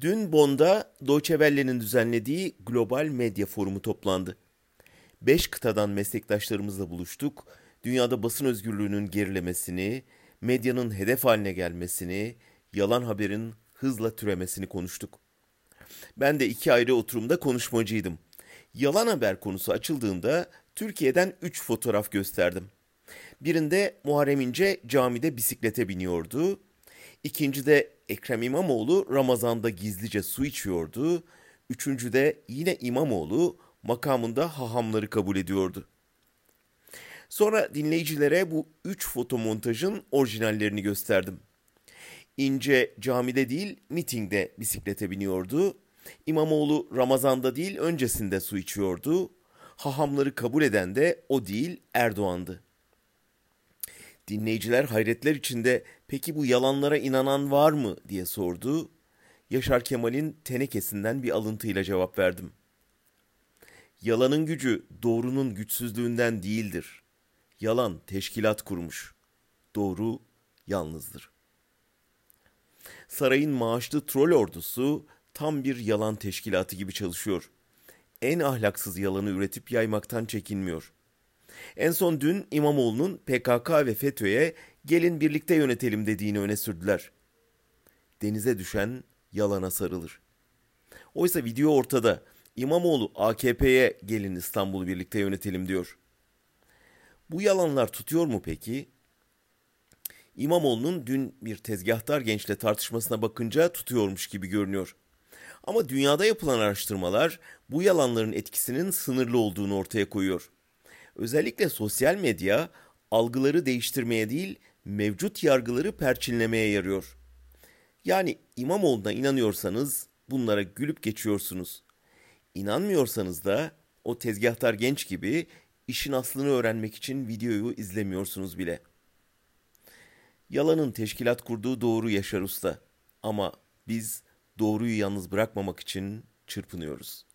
Dün Bonn'da Deutsche Welle'nin düzenlediği Global Medya Forumu toplandı. Beş kıtadan meslektaşlarımızla buluştuk. Dünyada basın özgürlüğünün gerilemesini, medyanın hedef haline gelmesini, yalan haberin hızla türemesini konuştuk. Ben de iki ayrı oturumda konuşmacıydım. Yalan haber konusu açıldığında Türkiye'den üç fotoğraf gösterdim. Birinde Muharrem İnce camide bisiklete biniyordu. İkincide Ekrem İmamoğlu Ramazan'da gizlice su içiyordu. Üçüncüde yine İmamoğlu makamında hahamları kabul ediyordu. Sonra dinleyicilere bu üç fotomontajın orijinallerini gösterdim. İnce camide değil mitingde bisiklete biniyordu. İmamoğlu Ramazan'da değil öncesinde su içiyordu. Hahamları kabul eden de o değil Erdoğan'dı. Dinleyiciler hayretler içinde peki bu yalanlara inanan var mı diye sordu. Yaşar Kemal'in tenekesinden bir alıntıyla cevap verdim. Yalanın gücü doğrunun güçsüzlüğünden değildir. Yalan teşkilat kurmuş. Doğru yalnızdır. Sarayın maaşlı troll ordusu tam bir yalan teşkilatı gibi çalışıyor. En ahlaksız yalanı üretip yaymaktan çekinmiyor. En son dün İmamoğlu'nun PKK ve FETÖ'ye gelin birlikte yönetelim dediğini öne sürdüler. Denize düşen yalana sarılır. Oysa video ortada. İmamoğlu AKP'ye gelin İstanbul'u birlikte yönetelim diyor. Bu yalanlar tutuyor mu peki? İmamoğlu'nun dün bir tezgahtar gençle tartışmasına bakınca tutuyormuş gibi görünüyor. Ama dünyada yapılan araştırmalar bu yalanların etkisinin sınırlı olduğunu ortaya koyuyor. Özellikle sosyal medya algıları değiştirmeye değil, mevcut yargıları perçinlemeye yarıyor. Yani İmamoğlu'na inanıyorsanız bunlara gülüp geçiyorsunuz. İnanmıyorsanız da o tezgahtar genç gibi işin aslını öğrenmek için videoyu izlemiyorsunuz bile. Yalanın teşkilat kurduğu doğru Yaşar Usta. Ama biz doğruyu yalnız bırakmamak için çırpınıyoruz.